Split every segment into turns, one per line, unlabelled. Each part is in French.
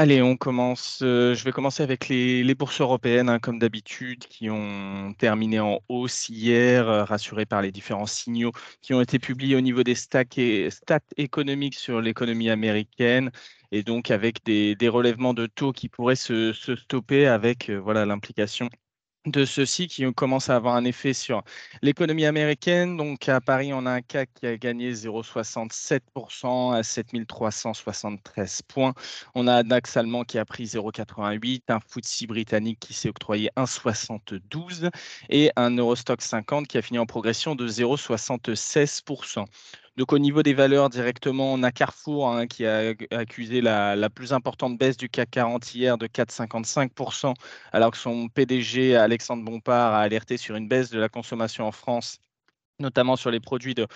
Allez, on commence. euh, je vais commencer avec les, bourses européennes, hein, comme d'habitude, qui ont terminé en hausse hier, euh, rassurées par les différents signaux qui ont été publiés au niveau des stats, et, stats économiques sur l'économie américaine, et donc avec des, relèvements de taux qui pourraient se, se stopper avec euh, voilà l'implication de ceux-ci qui commencent à avoir un effet sur l'économie américaine. Donc à Paris, on a un CAC qui a gagné 0,67% à 7373 points. On a un DAX allemand qui a pris 0,88, un FTSE britannique qui s'est octroyé 1,72 et un Eurostock 50 qui a fini en progression de 0,76%. Donc au niveau des valeurs directement, on a Carrefour hein, qui a accusé la, plus importante baisse du CAC 40 hier de 4,55%, alors que son PDG Alexandre Bompard a alerté sur une baisse de la consommation en France notamment sur les produits de,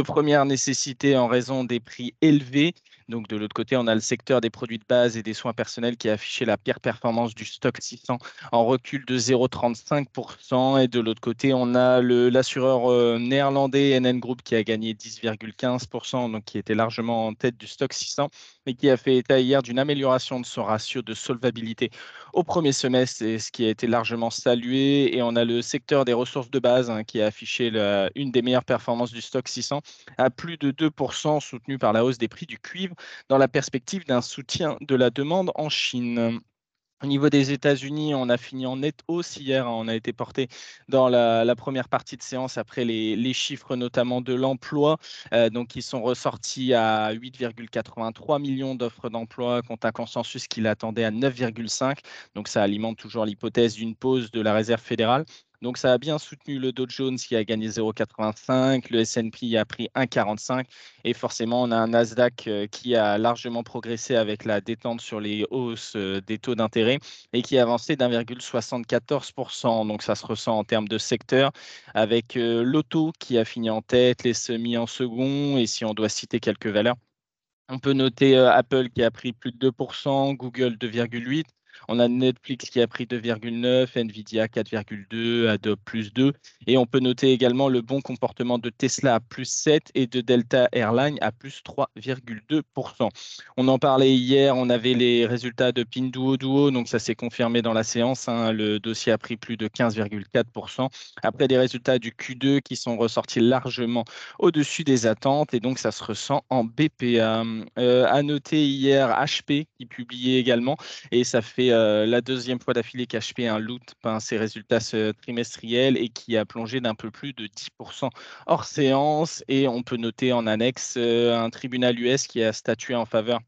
première nécessité en raison des prix élevés. Donc de l'autre côté, on a le secteur des produits de base et des soins personnels qui a affiché la pire performance du stock 600 en recul de 0,35%. Et de l'autre côté, on a l'assureur euh, néerlandais NN Group qui a gagné 10,15%, donc qui était largement en tête du stock 600 et qui a fait état hier d'une amélioration de son ratio de solvabilité au premier semestre, ce qui a été largement salué. Et on a le secteur des ressources de base hein, qui a affiché une des meilleures performances du stock 600 à plus de 2%, soutenu par la hausse des prix du cuivre dans la perspective d'un soutien de la demande en Chine. Au niveau des États-Unis, on a fini en nette hausse hier. Hein. On a été porté dans la, première partie de séance après les, les chiffres notamment de l'emploi, euh, donc qui sont ressortis à 8,83 millions d'offres d'emploi contre un consensus qui l'attendait à 9,5. Donc ça alimente toujours l'hypothèse d'une pause de la Réserve fédérale. Donc, ça a bien soutenu le Dow Jones qui a gagné 0,85, le S&P a pris 1,45 et forcément, on a un Nasdaq euh, qui a largement progressé avec la détente sur les hausses euh, des taux d'intérêt et qui a avancé d'1,74%. Donc, ça se ressent en termes de secteur avec euh, l'auto qui a fini en tête, les semis en second et si on doit citer quelques valeurs, on peut noter Apple qui a pris plus de 2%, Google 2,8%. On a Netflix qui a pris 2,9, Nvidia 4,2, Adobe plus 2. Et on peut noter également le bon comportement de Tesla à plus 7 et de Delta Airlines à plus 3,2%. On en parlait hier, on avait les résultats de Pinduoduo, donc ça s'est confirmé dans la séance. Hein. le dossier a pris plus de 15,4%. Après des résultats du Q2 qui sont ressortis largement au-dessus des attentes et donc ça se ressent en BPA. Euh, à noter hier HP qui publiait également et ça fait euh, la deuxième fois d'affilée qu'HP un loot peint ses résultats trimestriels et qui a plongé d'un peu plus de 10% hors séance. Et on peut noter en annexe euh, un tribunal US qui a statué en faveur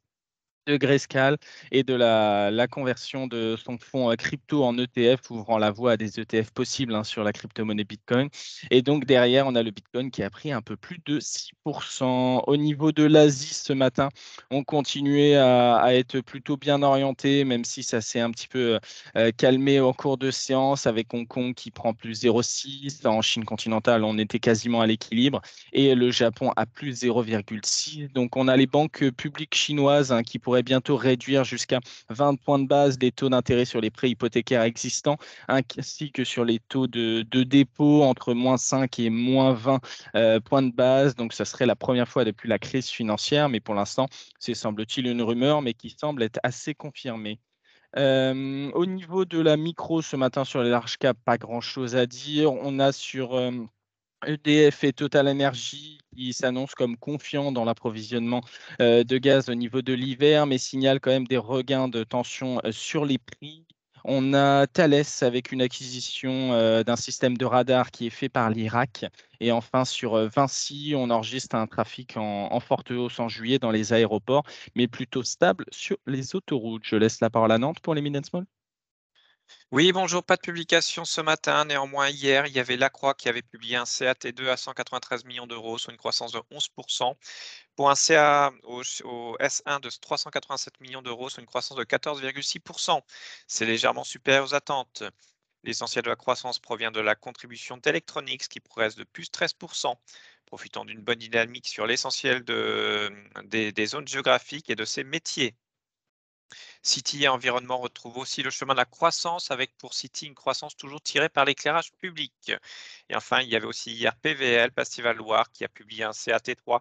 de Grayscale et de la, conversion de son fonds euh, crypto en ETF, ouvrant la voie à des ETF possibles hein, sur la crypto-monnaie Bitcoin. Et donc derrière, on a le Bitcoin qui a pris un peu plus de 6%. Au niveau de l'Asie ce matin, on continuait à, être plutôt bien orienté, même si ça s'est un petit peu euh, calmé au cours de séance, avec Hong Kong qui prend plus 0,6. En Chine continentale, on était quasiment à l'équilibre. Et le Japon à plus 0,6. Donc on a les banques publiques chinoises hein, qui pourraient pourrait bientôt réduire jusqu'à 20 points de base les taux d'intérêt sur les prêts hypothécaires existants, ainsi que sur les taux de, de dépôt entre moins 5 et moins 20 euh, points de base. Donc, ça serait la première fois depuis la crise financière, mais pour l'instant, c'est semble-t-il une rumeur, mais qui semble être assez confirmée. Euh, au niveau de la micro, ce matin sur les large cap, pas grand-chose à dire. On a sur euh, EDF et Total Energy qui s'annoncent comme confiants dans l'approvisionnement euh, de gaz au niveau de l'hiver, mais signalent quand même des regains de tension euh, sur les prix. On a Thales avec une acquisition euh, d'un système de radar qui est fait par l'Irak. Et enfin, sur Vinci, on enregistre un trafic en, forte hausse en juillet dans les aéroports, mais plutôt stable sur les autoroutes. Je laisse la parole à Nantes pour les Mid Small.
Oui, bonjour, pas de publication ce matin. Néanmoins, hier, il y avait Lacroix qui avait publié un CAT2 à 193 millions d'euros, soit une croissance de 11%, pour un CA au, au S1 de 387 millions d'euros, soit une croissance de 14,6%. C'est légèrement supérieur aux attentes. L'essentiel de la croissance provient de la contribution d'Electronics qui progresse de plus 13%, profitant d'une bonne dynamique sur l'essentiel de, des, des zones géographiques et de ses métiers. City Environnement retrouve aussi le chemin de la croissance avec pour City une croissance toujours tirée par l'éclairage public. Et enfin, il y avait aussi hier PVL, Pastival Loire, qui a publié un CAT3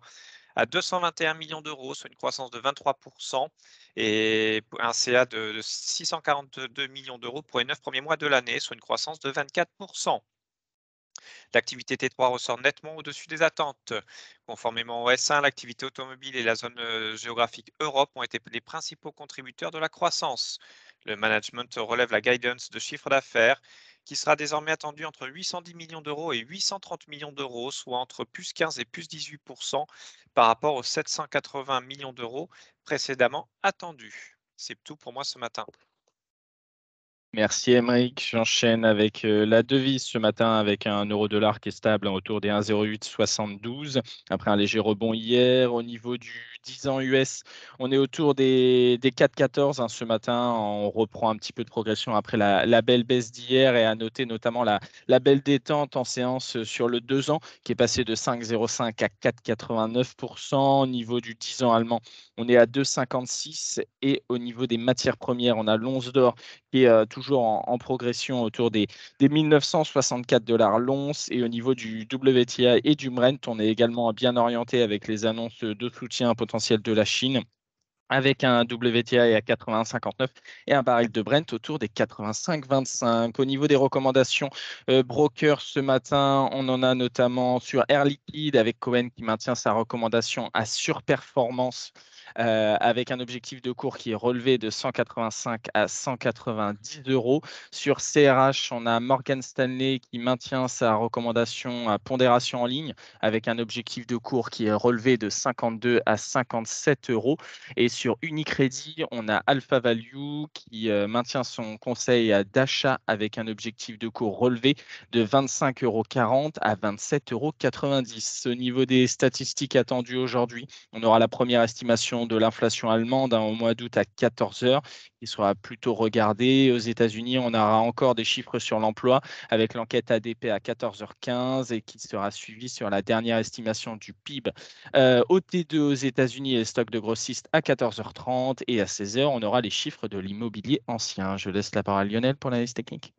à 221 millions d'euros, soit une croissance de 23%, et un CA de 642 millions d'euros pour les neuf premiers mois de l'année, soit une croissance de 24%. L'activité T3 ressort nettement au-dessus des attentes. Conformément au S1, l'activité automobile et la zone géographique Europe ont été les principaux contributeurs de la croissance. Le management relève la guidance de chiffre d'affaires qui sera désormais attendu entre 810 millions d'euros et 830 millions d'euros, soit entre plus 15 et plus 18% par rapport aux 780 millions d'euros précédemment attendus. C'est tout pour moi ce matin.
Merci Emeric. J'enchaîne avec euh, la devise ce matin avec un euro-dollar qui est stable autour des 1,0872 après un léger rebond hier. Au niveau du 10 ans US, on est autour des, des 4,14 hein, ce matin. On reprend un petit peu de progression après la, belle baisse d'hier et à noter notamment la, la, belle détente en séance sur le 2 ans qui est passé de 5,05 à 4,89%. Au niveau du 10 ans allemand, on est à 2,56 et au niveau des matières premières, on a l'once d'or qui est euh, toujours en, progression autour des, des 1964 dollars l'once. Et au niveau du WTI et du Brent, on est également bien orienté avec les annonces de soutien potentiel de la Chine avec un WTI à 80,59 et un baril de Brent autour des 85,25. Au niveau des recommandations euh, broker ce matin, on en a notamment sur Air Liquide avec Cohen qui maintient sa recommandation à surperformance euh, avec un objectif de cours qui est relevé de 185 à 190 euros. Sur CRH, on a Morgan Stanley qui maintient sa recommandation à pondération en ligne avec un objectif de cours qui est relevé de 52 à 57 euros. Et sur Unicredit, on a Alpha Value qui euh, maintient son conseil d'achat avec un objectif de cours relevé de 25,40 euros à 27,90 euros. Au niveau des statistiques attendues aujourd'hui, on aura la première estimation de l'inflation allemande hein, au mois d'août à 14 heures, qui sera plutôt regardé. Aux États-Unis, on aura encore des chiffres sur l'emploi avec l'enquête ADP à 14h15 et qui sera suivie sur la dernière estimation du PIB euh, au T2 aux États-Unis les stocks de grossistes à 14h30 et à 16h, on aura les chiffres de l'immobilier ancien. Je laisse la parole à Lionel pour l'analyse technique.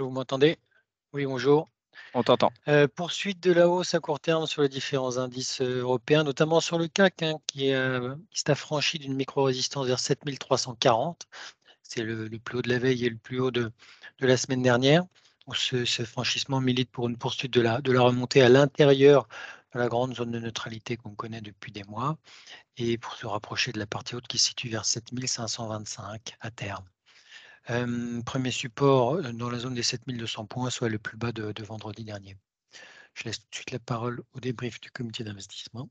Vous m'entendez? Oui, bonjour.
On t'entend.
Euh, poursuite de la hausse à court terme sur les différents indices euh, européens, notamment sur le CAC, hein, qui, euh, s'est affranchi d'une micro-résistance vers 7340. C'est le, plus haut de la veille et le plus haut de, la semaine dernière. ce, franchissement milite pour une poursuite de la, de la remontée à l'intérieur de la grande zone de neutralité qu'on connaît depuis des mois et pour se rapprocher de la partie haute qui se situe vers 7525 à terme premier support dans la zone des 7200 points, soit le plus bas de, vendredi dernier. Je laisse tout de suite la parole au débrief du comité d'investissement.